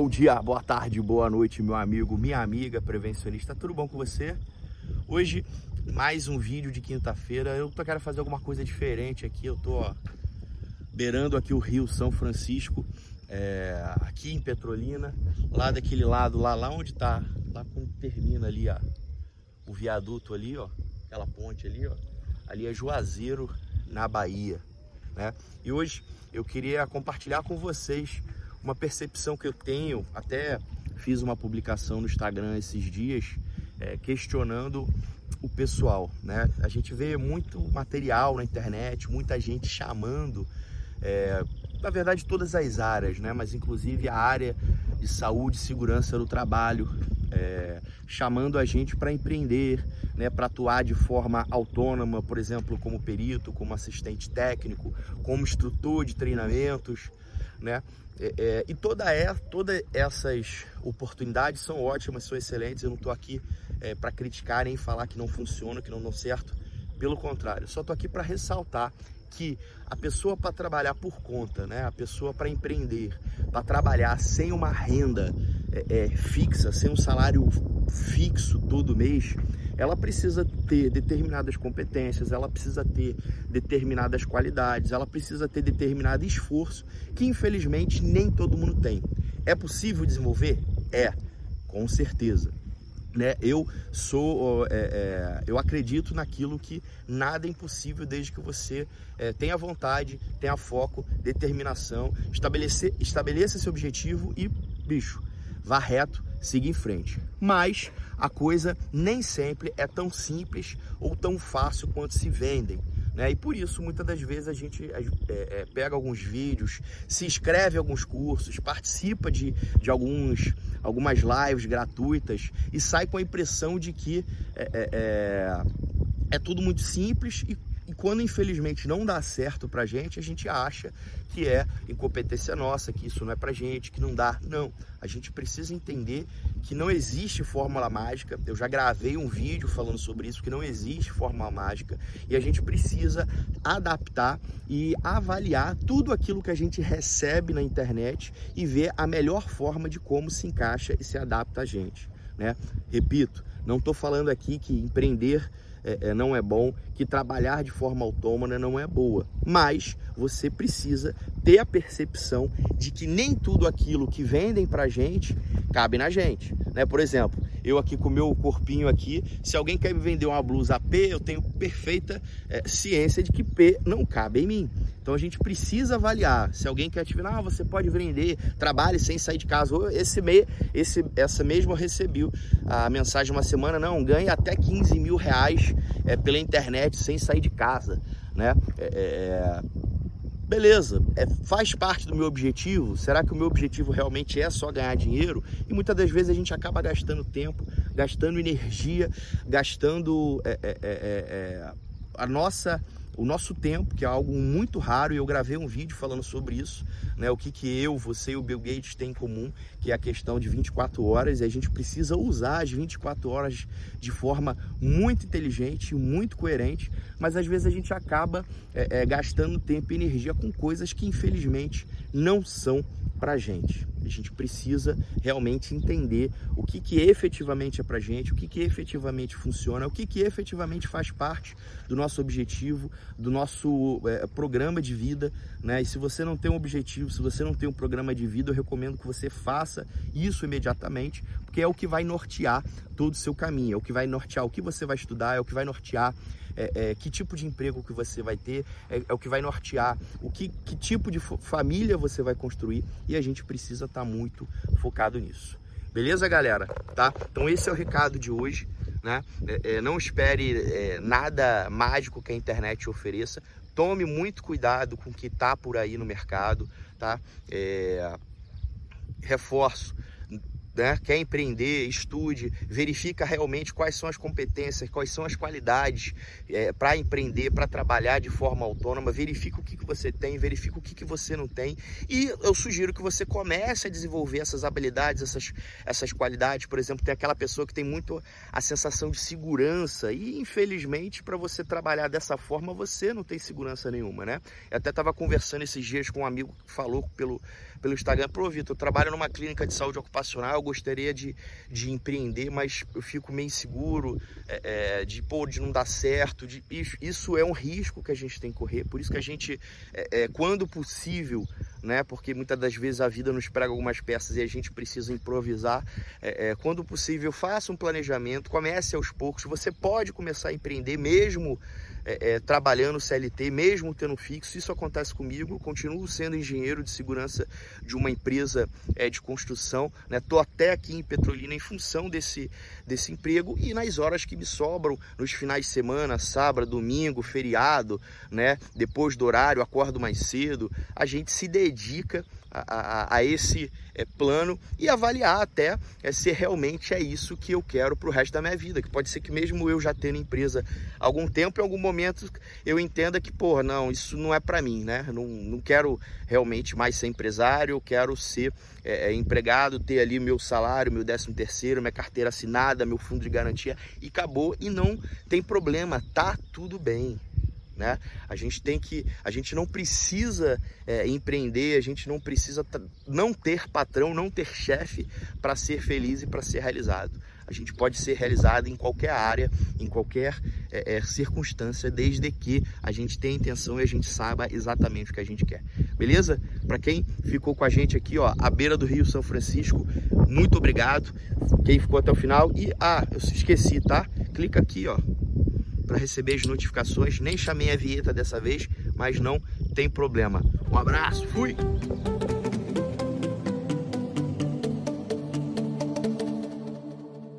Bom dia, boa tarde, boa noite, meu amigo, minha amiga prevencionista. Tudo bom com você? Hoje, mais um vídeo de quinta-feira. Eu tô querendo fazer alguma coisa diferente aqui. Eu tô ó, beirando aqui o Rio São Francisco, é, aqui em Petrolina, lá daquele lado, lá, lá onde tá, lá quando termina ali ó, o viaduto ali, ó, aquela ponte ali, ó, ali é Juazeiro, na Bahia, né? E hoje eu queria compartilhar com vocês uma percepção que eu tenho, até fiz uma publicação no Instagram esses dias, é, questionando o pessoal, né? A gente vê muito material na internet, muita gente chamando, é, na verdade todas as áreas, né? Mas inclusive a área de saúde e segurança do trabalho, é, chamando a gente para empreender, né, para atuar de forma autônoma, por exemplo, como perito, como assistente técnico, como instrutor de treinamentos, né? É, é, e toda é, todas essas oportunidades são ótimas, são excelentes. Eu não estou aqui é, para criticar nem falar que não funciona, que não dão certo. Pelo contrário, só estou aqui para ressaltar que a pessoa para trabalhar por conta, né? A pessoa para empreender, para trabalhar sem uma renda é, é, fixa, sem um salário fixo todo mês, ela precisa ter determinadas competências, ela precisa ter determinadas qualidades, ela precisa ter determinado esforço que infelizmente nem todo mundo tem. É possível desenvolver? É, com certeza. Né? Eu sou, é, é, eu acredito naquilo que nada é impossível desde que você é, tenha vontade, tenha foco, determinação, estabelecer, estabeleça esse objetivo e, bicho, vá reto, siga em frente. Mas a coisa nem sempre é tão simples ou tão fácil quanto se vendem. Né? E por isso, muitas das vezes, a gente é, é, pega alguns vídeos, se inscreve em alguns cursos, participa de, de alguns, algumas lives gratuitas e sai com a impressão de que é, é, é, é tudo muito simples e quando infelizmente não dá certo pra gente, a gente acha que é incompetência nossa, que isso não é pra gente, que não dá. Não, a gente precisa entender que não existe fórmula mágica. Eu já gravei um vídeo falando sobre isso, que não existe fórmula mágica e a gente precisa adaptar e avaliar tudo aquilo que a gente recebe na internet e ver a melhor forma de como se encaixa e se adapta a gente, né? Repito, não estou falando aqui que empreender é, é, não é bom, que trabalhar de forma autônoma não é boa. Mas você precisa ter a percepção de que nem tudo aquilo que vendem pra gente cabe na gente. Né? Por exemplo, eu aqui com o meu corpinho aqui, se alguém quer me vender uma blusa P, eu tenho perfeita é, ciência de que P não cabe em mim. Então a gente precisa avaliar. Se alguém quer te vender, ah, você pode vender, trabalhe sem sair de casa. Esse mês, esse, essa mesma eu recebi a mensagem uma semana, não, ganhe até 15 mil reais é, pela internet sem sair de casa, né? É, é, é, beleza, é, faz parte do meu objetivo. Será que o meu objetivo realmente é só ganhar dinheiro? E muitas das vezes a gente acaba gastando tempo, gastando energia, gastando é, é, a nossa o nosso tempo, que é algo muito raro, e eu gravei um vídeo falando sobre isso, né? O que, que eu, você e o Bill Gates têm em comum, que é a questão de 24 horas, e a gente precisa usar as 24 horas de forma muito inteligente, muito coerente, mas às vezes a gente acaba é, é, gastando tempo e energia com coisas que infelizmente não são pra gente. A gente precisa realmente entender o que, que efetivamente é para gente, o que, que efetivamente funciona, o que, que efetivamente faz parte do nosso objetivo, do nosso é, programa de vida. Né? E se você não tem um objetivo, se você não tem um programa de vida, eu recomendo que você faça isso imediatamente, porque é o que vai nortear todo o seu caminho, é o que vai nortear o que você vai estudar, é o que vai nortear é, é, que tipo de emprego que você vai ter, é, é o que vai nortear o que, que tipo de família você vai construir e a gente precisa estar tá muito focado nisso. Beleza, galera? Tá? Então esse é o recado de hoje. Né? É, é, não espere é, nada mágico que a internet ofereça. Tome muito cuidado com o que está por aí no mercado, tá? reforço, né, quer empreender, estude, verifica realmente quais são as competências, quais são as qualidades é, para empreender, para trabalhar de forma autônoma, verifica o que, que você tem, verifica o que, que você não tem e eu sugiro que você comece a desenvolver essas habilidades, essas, essas qualidades. Por exemplo, tem aquela pessoa que tem muito a sensação de segurança e infelizmente para você trabalhar dessa forma você não tem segurança nenhuma, né? Eu até estava conversando esses dias com um amigo que falou pelo, pelo Instagram, pô Vitor, eu trabalho numa clínica de saúde ocupacional, gostaria de, de empreender, mas eu fico meio inseguro é, é, de, pô, de não dar certo. De, isso é um risco que a gente tem que correr. Por isso que a gente, é, é, quando possível, né, porque muitas das vezes a vida nos prega algumas peças e a gente precisa improvisar, é, é, quando possível, faça um planejamento, comece aos poucos. Você pode começar a empreender mesmo é, é, trabalhando CLT, mesmo tendo fixo. Isso acontece comigo. Continuo sendo engenheiro de segurança de uma empresa é, de construção. Estou né? até aqui em Petrolina em função desse, desse emprego e nas horas que me sobram, nos finais de semana, sábado, domingo, feriado, né? depois do horário, acordo mais cedo, a gente se dedica a, a, esse é, plano e avaliar até é, se realmente é isso que eu quero para o resto da minha vida. Que pode ser que mesmo eu já tendo empresa há algum tempo, em algum momento eu entenda que, porra, não, isso não é para mim, né? Não, não quero realmente mais ser empresário, eu quero ser é, empregado, ter ali meu salário, meu décimo terceiro, minha carteira assinada, meu fundo de garantia e acabou. E não tem problema, tá tudo bem. Né? A gente tem que, a gente não precisa é, empreender, a gente não precisa não ter patrão, não ter chefe para ser feliz e para ser realizado. A gente pode ser realizado em qualquer área, em qualquer é, é, circunstância, desde que a gente tenha intenção e a gente saiba exatamente o que a gente quer. Beleza? Para quem ficou com a gente aqui, ó, à beira do Rio São Francisco, muito obrigado. Quem ficou até o final e ah, eu esqueci, tá? Clica aqui, ó, para receber as notificações. Nem chamei a vinheta dessa vez, mas não tem problema. Um abraço, fui!